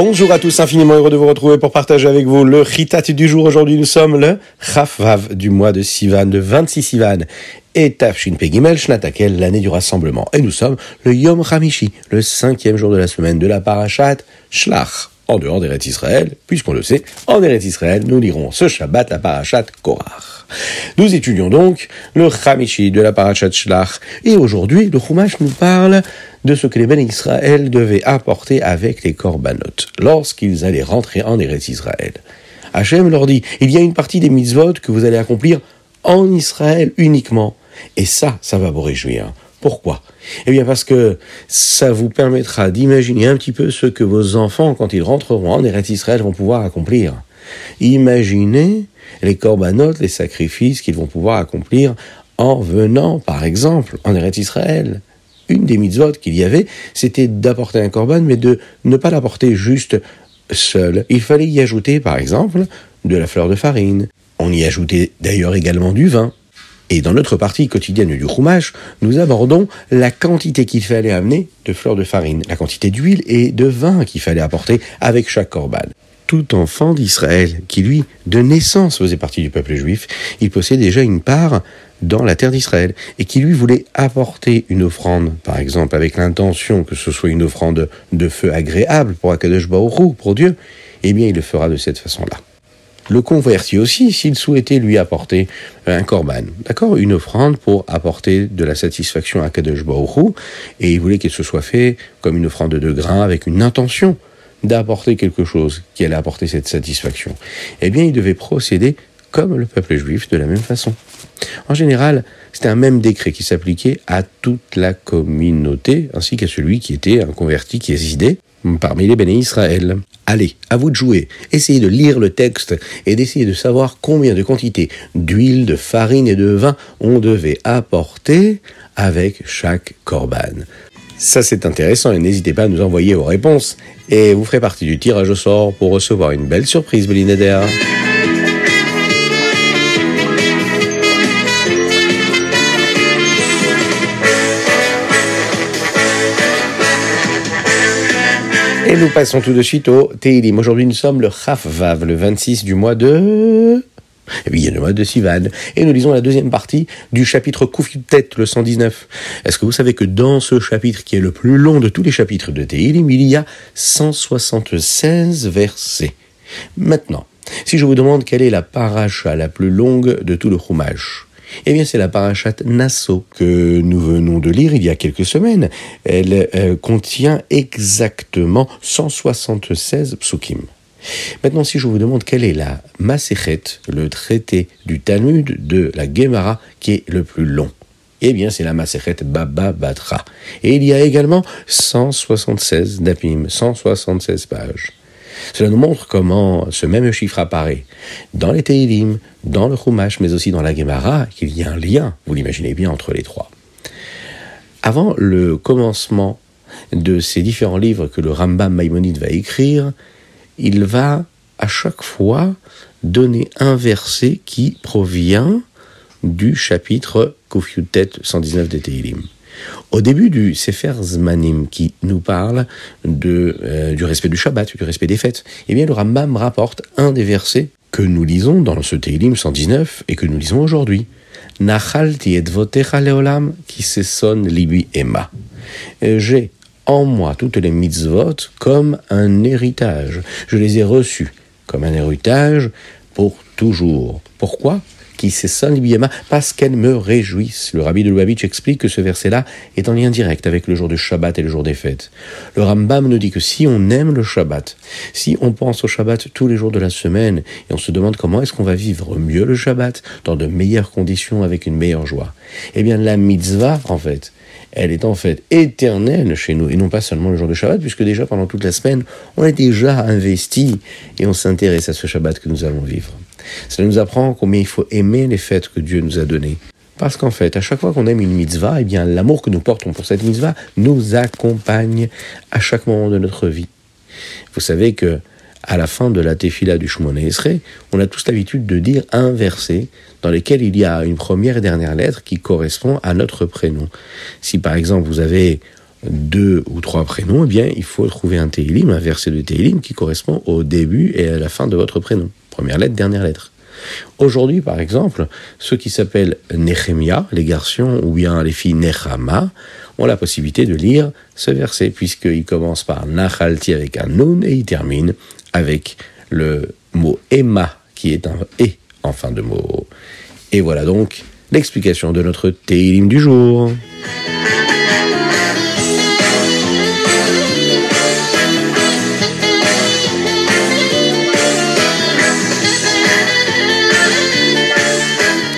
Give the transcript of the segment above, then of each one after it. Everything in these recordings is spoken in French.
Bonjour à tous, infiniment heureux de vous retrouver pour partager avec vous le Ritat du jour. Aujourd'hui, nous sommes le Chafvav du mois de Sivan, de 26 Sivan, et Tafshin Pegimel Shnatakel, l'année du rassemblement. Et nous sommes le Yom Hamishi, le cinquième jour de la semaine de la Parashat Shlach en dehors d'Eretz Israël, puisqu'on le sait, en Eretz Israël, nous lirons ce Shabbat la Parashat Korach. Nous étudions donc le Chamishi de la Parashat Shlach, et aujourd'hui, le Chumash nous parle de ce que les Ben Israël devaient apporter avec les Korbanot, lorsqu'ils allaient rentrer en Eretz Israël. Hachem leur dit, il y a une partie des mitzvot que vous allez accomplir en Israël uniquement, et ça, ça va vous réjouir. Pourquoi? Eh bien parce que ça vous permettra d'imaginer un petit peu ce que vos enfants, quand ils rentreront en Eretz Israël, vont pouvoir accomplir. Imaginez les corbanotes, les sacrifices qu'ils vont pouvoir accomplir en venant, par exemple, en Eretz Israël. Une des mitzvot qu'il y avait, c'était d'apporter un corban, mais de ne pas l'apporter juste seul. Il fallait y ajouter, par exemple, de la fleur de farine. On y ajoutait d'ailleurs également du vin. Et dans notre partie quotidienne du Chumash, nous abordons la quantité qu'il fallait amener de fleurs de farine, la quantité d'huile et de vin qu'il fallait apporter avec chaque corban. Tout enfant d'Israël, qui lui, de naissance, faisait partie du peuple juif, il possédait déjà une part dans la terre d'Israël, et qui lui voulait apporter une offrande, par exemple avec l'intention que ce soit une offrande de feu agréable pour Akadosh Baruch pour Dieu, eh bien il le fera de cette façon-là le converti aussi s'il souhaitait lui apporter un korban, d'accord, une offrande pour apporter de la satisfaction à Kadosh Baruch et il voulait qu'il se soit fait comme une offrande de grain avec une intention d'apporter quelque chose qui allait apporter cette satisfaction. Eh bien, il devait procéder comme le peuple juif de la même façon. En général, c'était un même décret qui s'appliquait à toute la communauté, ainsi qu'à celui qui était un converti qui résidait parmi les bénis Israël. Allez, à vous de jouer. Essayez de lire le texte et d'essayer de savoir combien de quantités d'huile, de farine et de vin on devait apporter avec chaque corban. Ça c'est intéressant et n'hésitez pas à nous envoyer vos réponses et vous ferez partie du tirage au sort pour recevoir une belle surprise, Belineder. Nous passons tout de suite au Teilim. Aujourd'hui, nous sommes le Vav, le 26 du mois de... Y a le mois de Sivan. Et nous lisons la deuxième partie du chapitre Koufitet, le 119. Est-ce que vous savez que dans ce chapitre, qui est le plus long de tous les chapitres de Teilim, il y a 176 versets? Maintenant, si je vous demande quelle est la paracha la plus longue de tout le Chumash, eh bien, c'est la parachat Nassau que nous venons de lire il y a quelques semaines. Elle euh, contient exactement 176 psukim. Maintenant, si je vous demande quelle est la Masechet, le traité du Talmud de la Gemara qui est le plus long, eh bien, c'est la Masechet Baba Batra. Et il y a également 176 dapim, 176 pages. Cela nous montre comment ce même chiffre apparaît dans les Teilim, dans le Chumash, mais aussi dans la Gemara, qu'il y a un lien, vous l'imaginez bien, entre les trois. Avant le commencement de ces différents livres que le Rambam Maïmonide va écrire, il va à chaque fois donner un verset qui provient du chapitre Kofiutet 119 des Teilim. Au début du Sefer Zmanim, qui nous parle euh, du respect du Shabbat, du respect des fêtes, eh bien le Rambam rapporte un des versets que nous lisons dans ce Teilim 119 et que nous lisons aujourd'hui. Nachalti et leolam qui se sonne libi ema. J'ai en moi toutes les mitzvot comme un héritage. Je les ai reçus comme un héritage pour toujours. Pourquoi? Qui s'essonne parce qu'elles me réjouissent. Le rabbi de Lubavitch explique que ce verset-là est en lien direct avec le jour de Shabbat et le jour des fêtes. Le Rambam nous dit que si on aime le Shabbat, si on pense au Shabbat tous les jours de la semaine et on se demande comment est-ce qu'on va vivre mieux le Shabbat dans de meilleures conditions avec une meilleure joie, eh bien la mitzvah, en fait, elle est en fait éternelle chez nous, et non pas seulement le jour de Shabbat, puisque déjà pendant toute la semaine, on est déjà investi et on s'intéresse à ce Shabbat que nous allons vivre. Cela nous apprend combien il faut aimer les fêtes que Dieu nous a données. Parce qu'en fait, à chaque fois qu'on aime une mitzvah, eh bien, l'amour que nous portons pour cette mitzvah nous accompagne à chaque moment de notre vie. Vous savez que à la fin de la tefila du Shemona Esrei, on a tous l'habitude de dire un verset dans lequel il y a une première et dernière lettre qui correspond à notre prénom. Si par exemple vous avez deux ou trois prénoms, eh bien, il faut trouver un Teilim, un verset de Teilim qui correspond au début et à la fin de votre prénom. Première lettre, dernière lettre. Aujourd'hui, par exemple, ceux qui s'appellent Nehemia, les garçons, ou bien les filles Nechama, ont la possibilité de lire ce verset, puisqu'il commence par Nachalti avec un Nun et il termine avec le mot Emma, qui est un E en fin de mot. Et voilà donc l'explication de notre Teilim du jour.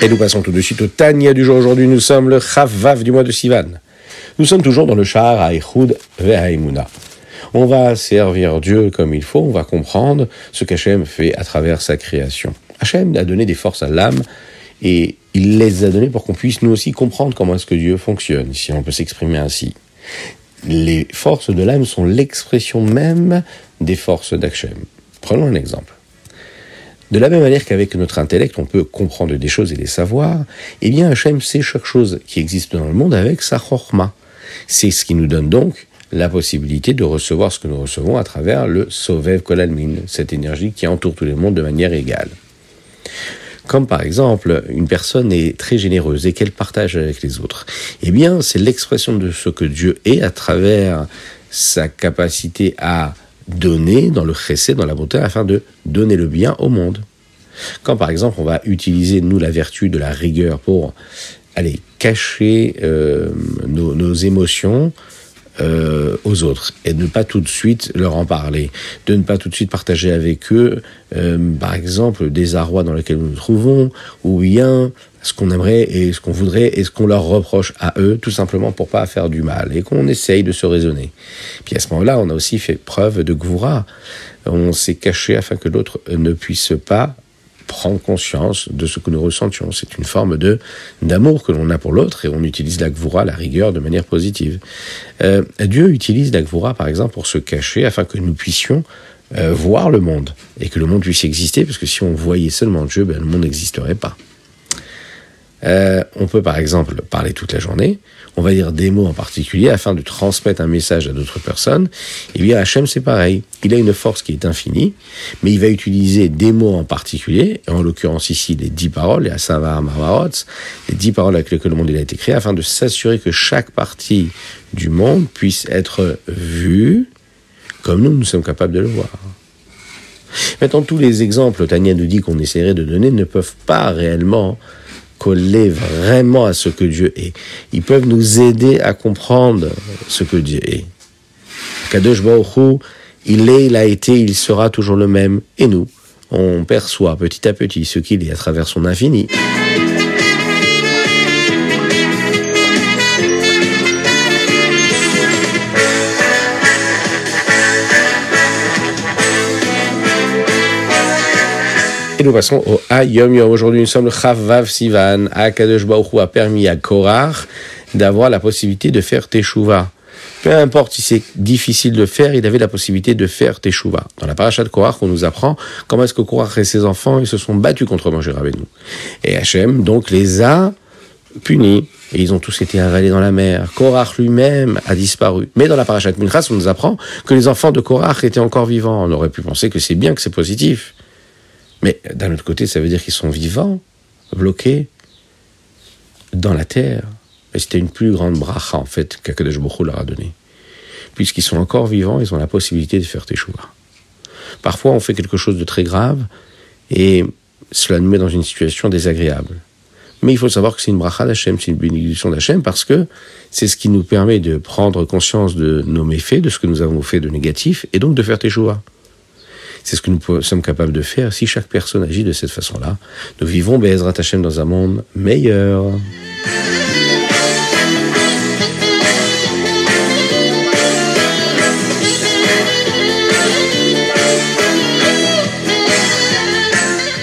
Et nous passons tout de suite au Tania du jour. Aujourd'hui, nous sommes le Chavav du mois de Sivan. Nous sommes toujours dans le Shahar Aïchoud Ve'aimuna. On va servir Dieu comme il faut, on va comprendre ce qu'Hachem fait à travers sa création. Hachem a donné des forces à l'âme et il les a données pour qu'on puisse nous aussi comprendre comment est-ce que Dieu fonctionne, si on peut s'exprimer ainsi. Les forces de l'âme sont l'expression même des forces d'Hachem. Prenons un exemple. De la même manière qu'avec notre intellect, on peut comprendre des choses et les savoir, eh bien Hachem sait chaque chose qui existe dans le monde avec sa chorma. C'est ce qui nous donne donc la possibilité de recevoir ce que nous recevons à travers le Sovev Kolalmin, cette énergie qui entoure tout le monde de manière égale. Comme par exemple, une personne est très généreuse et qu'elle partage avec les autres. Eh bien, c'est l'expression de ce que Dieu est à travers sa capacité à donner dans le chesed, dans la bonté, afin de donner le bien au monde. Quand par exemple on va utiliser, nous, la vertu de la rigueur pour aller cacher euh, nos, nos, émotions, euh, aux autres et de ne pas tout de suite leur en parler, de ne pas tout de suite partager avec eux, euh, par exemple, des arrois dans lesquels nous nous trouvons, ou bien ce qu'on aimerait et ce qu'on voudrait et ce qu'on leur reproche à eux, tout simplement pour pas faire du mal et qu'on essaye de se raisonner. Puis à ce moment-là, on a aussi fait preuve de gvoura. On s'est caché afin que l'autre ne puisse pas prendre conscience de ce que nous ressentions. C'est une forme de d'amour que l'on a pour l'autre et on utilise la gvura, la rigueur, de manière positive. Euh, Dieu utilise la gvura, par exemple, pour se cacher afin que nous puissions euh, voir le monde et que le monde puisse exister, parce que si on voyait seulement Dieu, ben, le monde n'existerait pas. Euh, on peut par exemple parler toute la journée, on va dire des mots en particulier afin de transmettre un message à d'autres personnes. Et bien Hachem c'est pareil, il a une force qui est infinie, mais il va utiliser des mots en particulier, en l'occurrence ici les dix paroles, les Asava Mavarot, les dix paroles avec lesquelles le monde a été créé, afin de s'assurer que chaque partie du monde puisse être vue comme nous, nous sommes capables de le voir. Maintenant, tous les exemples, Tania nous dit qu'on essaierait de donner, ne peuvent pas réellement coller vraiment à ce que Dieu est. Ils peuvent nous aider à comprendre ce que Dieu est. Kadosh Baruch il est, il a été, il sera toujours le même. Et nous, on perçoit petit à petit ce qu'il est à travers son infini. Et nous passons au Ayom Yom. Aujourd'hui, nous sommes le Chavav Sivan. Akadosh Baruch a permis à Korach d'avoir la possibilité de faire Teshuvah. Peu importe si c'est difficile de faire, il avait la possibilité de faire Teshuvah. Dans la paracha de Korach, on nous apprend comment est-ce que Korach et ses enfants ils se sont battus contre Moshe Rabbeinu. Et Hachem, donc, les a punis. Et ils ont tous été avalés dans la mer. Korach lui-même a disparu. Mais dans la paracha de Minchas, on nous apprend que les enfants de Korach étaient encore vivants. On aurait pu penser que c'est bien, que c'est positif. Mais d'un autre côté, ça veut dire qu'ils sont vivants, bloqués dans la terre. Et c'était une plus grande bracha, en fait, qu'Akadosh Baruch leur a donné. Puisqu'ils sont encore vivants, ils ont la possibilité de faire teshuva. Parfois, on fait quelque chose de très grave et cela nous met dans une situation désagréable. Mais il faut savoir que c'est une bracha d'Hachem, c'est une bénédiction d'Hachem parce que c'est ce qui nous permet de prendre conscience de nos méfaits, de ce que nous avons fait de négatif et donc de faire teshuva. C'est ce que nous sommes capables de faire si chaque personne agit de cette façon-là. Nous vivons Be'ezrat Hashem dans un monde meilleur.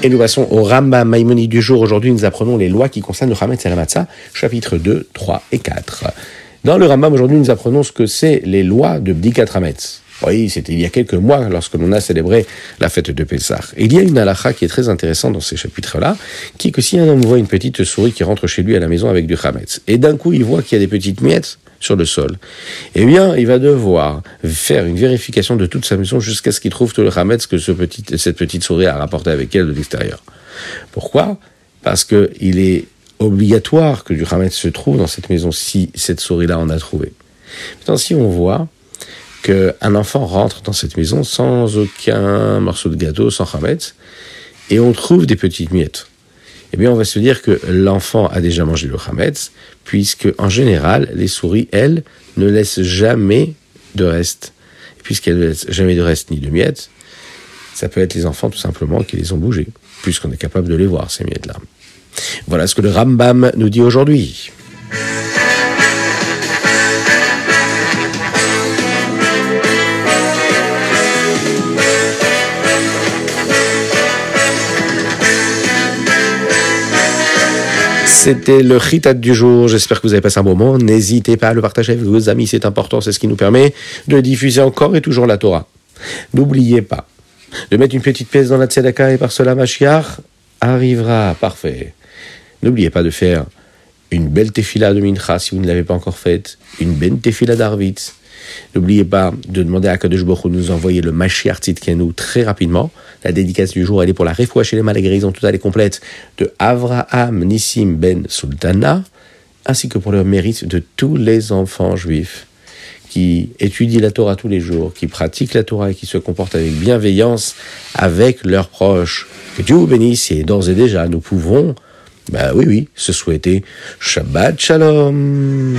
Et nous passons au Ramba Maimoni du jour. Aujourd'hui, nous apprenons les lois qui concernent le Hametz et la chapitres 2, 3 et 4. Dans le Rambam, aujourd'hui, nous apprenons ce que c'est les lois de Bdikat Hametz. Oui, c'était il y a quelques mois lorsque l'on a célébré la fête de Pessah. Il y a une halakha qui est très intéressante dans ces chapitres-là, qui est que si un homme voit une petite souris qui rentre chez lui à la maison avec du chametz, et d'un coup il voit qu'il y a des petites miettes sur le sol, eh bien, il va devoir faire une vérification de toute sa maison jusqu'à ce qu'il trouve tout le chametz que cette petite souris a rapporté avec elle de l'extérieur. Pourquoi? Parce que il est obligatoire que du chametz se trouve dans cette maison si cette souris-là en a trouvé. Maintenant, si on voit qu'un enfant rentre dans cette maison sans aucun morceau de gâteau, sans chametz, et on trouve des petites miettes. Eh bien, on va se dire que l'enfant a déjà mangé le chametz, puisque en général, les souris, elles, ne laissent jamais de reste. Puisqu'elles ne laissent jamais de reste ni de miettes, ça peut être les enfants tout simplement qui les ont bougés, puisqu'on est capable de les voir, ces miettes-là. Voilà ce que le Rambam nous dit aujourd'hui. C'était le chitat du jour. J'espère que vous avez passé un bon moment. N'hésitez pas à le partager avec vos amis, c'est important, c'est ce qui nous permet de diffuser encore et toujours la Torah. N'oubliez pas de mettre une petite pièce dans la tzedaka et par cela Mashiach arrivera. Parfait. N'oubliez pas de faire une belle tefila de mincha si vous ne l'avez pas encore faite, une belle tefila d'arvitz. N'oubliez pas de demander à Kadosh Baruch de nous envoyer le Mashiach Tzidkenu très rapidement. La dédicace du jour, elle est pour la réfoua chez les mal guérison totale et complète de Avraham Nissim Ben Sultana, ainsi que pour le mérite de tous les enfants juifs qui étudient la Torah tous les jours, qui pratiquent la Torah et qui se comportent avec bienveillance avec leurs proches. Que Dieu vous bénisse et d'ores et déjà nous pouvons bah oui, oui, se souhaiter Shabbat Shalom.